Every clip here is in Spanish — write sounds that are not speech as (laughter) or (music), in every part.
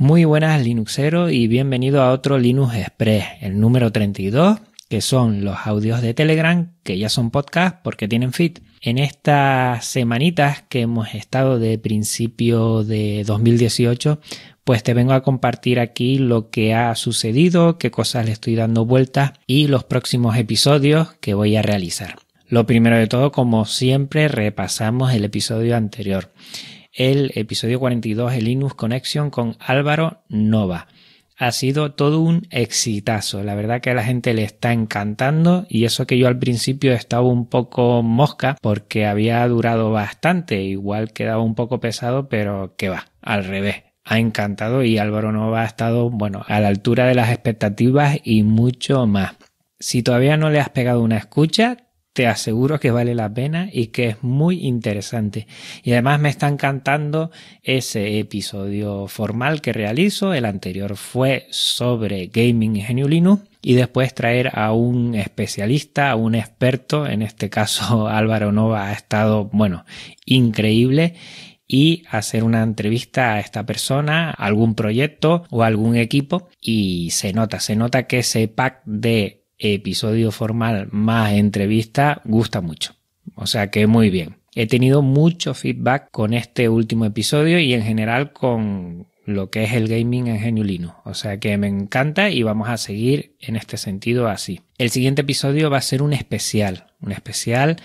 Muy buenas Linuxero y bienvenido a otro Linux Express, el número 32, que son los audios de Telegram, que ya son podcast porque tienen feed. En estas semanitas que hemos estado de principio de 2018, pues te vengo a compartir aquí lo que ha sucedido, qué cosas le estoy dando vueltas y los próximos episodios que voy a realizar. Lo primero de todo, como siempre, repasamos el episodio anterior. El episodio 42, el Linux Connection con Álvaro Nova. Ha sido todo un exitazo. La verdad que a la gente le está encantando y eso que yo al principio estaba un poco mosca porque había durado bastante. Igual quedaba un poco pesado, pero que va, al revés ha encantado y Álvaro Nova ha estado, bueno, a la altura de las expectativas y mucho más. Si todavía no le has pegado una escucha, te aseguro que vale la pena y que es muy interesante. Y además me está encantando ese episodio formal que realizo. El anterior fue sobre gaming GNU Linux y después traer a un especialista, a un experto, en este caso (laughs) Álvaro Nova ha estado, bueno, increíble y hacer una entrevista a esta persona, algún proyecto o algún equipo y se nota, se nota que ese pack de episodio formal más entrevista gusta mucho. O sea que muy bien. He tenido mucho feedback con este último episodio y en general con lo que es el gaming en Geniulino. O sea que me encanta y vamos a seguir en este sentido así. El siguiente episodio va a ser un especial, un especial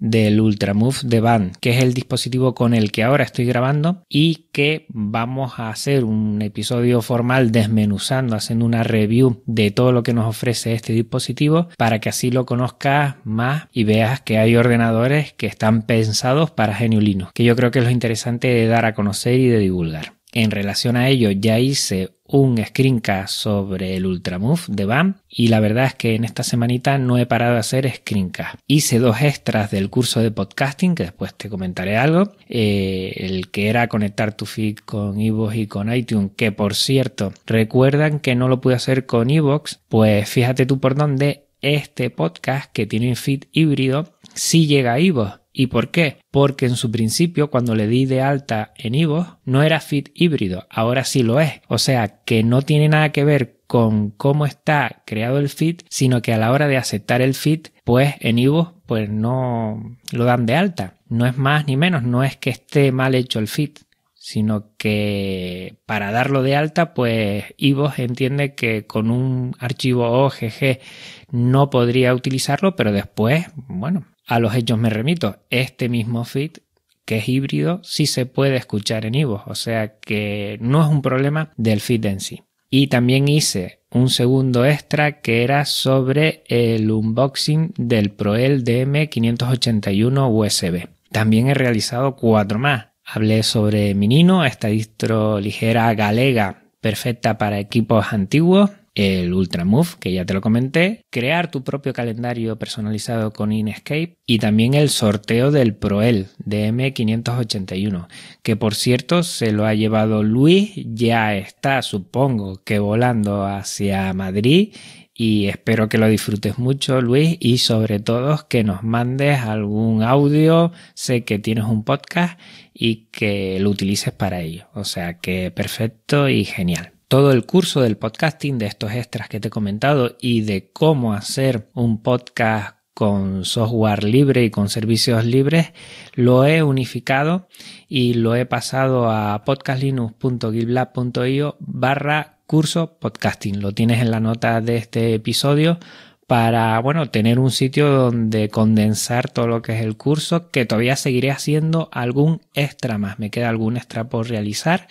del Ultramove de Band, que es el dispositivo con el que ahora estoy grabando y que vamos a hacer un episodio formal desmenuzando, haciendo una review de todo lo que nos ofrece este dispositivo para que así lo conozcas más y veas que hay ordenadores que están pensados para GNU Linux, que yo creo que es lo interesante de dar a conocer y de divulgar. En relación a ello ya hice un screencast sobre el Ultramove de BAM y la verdad es que en esta semanita no he parado de hacer screencast. Hice dos extras del curso de podcasting que después te comentaré algo. Eh, el que era conectar tu feed con Evox y con iTunes que por cierto recuerdan que no lo pude hacer con Evox pues fíjate tú por dónde este podcast que tiene un feed híbrido sí llega a Evox ¿Y por qué? Porque en su principio, cuando le di de alta en Ivo, no era feed híbrido, ahora sí lo es. O sea que no tiene nada que ver con cómo está creado el feed, sino que a la hora de aceptar el feed, pues en Ivo, pues no lo dan de alta. No es más ni menos, no es que esté mal hecho el feed, sino que para darlo de alta, pues Ivo entiende que con un archivo OGG no podría utilizarlo, pero después, bueno, a los hechos me remito. Este mismo feed, que es híbrido, sí se puede escuchar en Ivo, o sea que no es un problema del feed en sí. Y también hice un segundo extra que era sobre el unboxing del Proel DM581 USB. También he realizado cuatro más. Hablé sobre Minino, esta distro ligera galega perfecta para equipos antiguos el Ultramove, que ya te lo comenté, crear tu propio calendario personalizado con Inkscape y también el sorteo del Proel de M581, que por cierto se lo ha llevado Luis, ya está supongo que volando hacia Madrid y espero que lo disfrutes mucho Luis y sobre todo que nos mandes algún audio, sé que tienes un podcast y que lo utilices para ello, o sea que perfecto y genial todo el curso del podcasting, de estos extras que te he comentado y de cómo hacer un podcast con software libre y con servicios libres, lo he unificado y lo he pasado a podcastlinux.gitlab.io barra curso podcasting. Lo tienes en la nota de este episodio para, bueno, tener un sitio donde condensar todo lo que es el curso, que todavía seguiré haciendo algún extra más. Me queda algún extra por realizar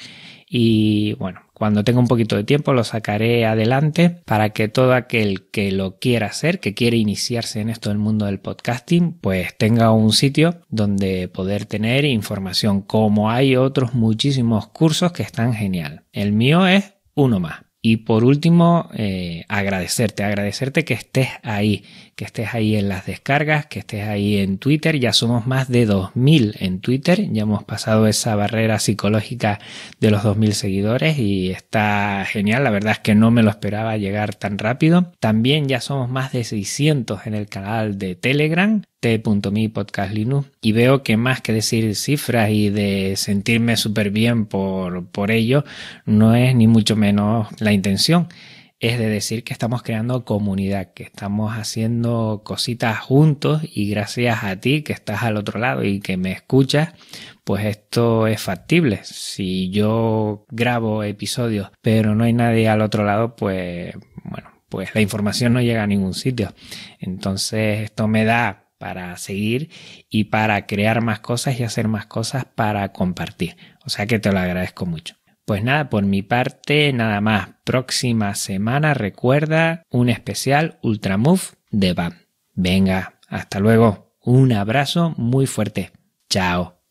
y, bueno, cuando tenga un poquito de tiempo lo sacaré adelante para que todo aquel que lo quiera hacer, que quiere iniciarse en esto del mundo del podcasting, pues tenga un sitio donde poder tener información, como hay otros muchísimos cursos que están genial. El mío es uno más. Y por último, eh, agradecerte, agradecerte que estés ahí, que estés ahí en las descargas, que estés ahí en Twitter. Ya somos más de 2000 en Twitter, ya hemos pasado esa barrera psicológica de los 2000 seguidores y está genial. La verdad es que no me lo esperaba llegar tan rápido. También ya somos más de 600 en el canal de Telegram t.mi podcast Linux y veo que más que decir cifras y de sentirme súper bien por, por ello, no es ni mucho menos la intención. Es de decir que estamos creando comunidad, que estamos haciendo cositas juntos y gracias a ti que estás al otro lado y que me escuchas, pues esto es factible. Si yo grabo episodios pero no hay nadie al otro lado, pues bueno, pues la información no llega a ningún sitio. Entonces esto me da para seguir y para crear más cosas y hacer más cosas para compartir. O sea que te lo agradezco mucho. Pues nada, por mi parte, nada más. Próxima semana recuerda un especial Ultramove de BAM. Venga, hasta luego. Un abrazo muy fuerte. Chao.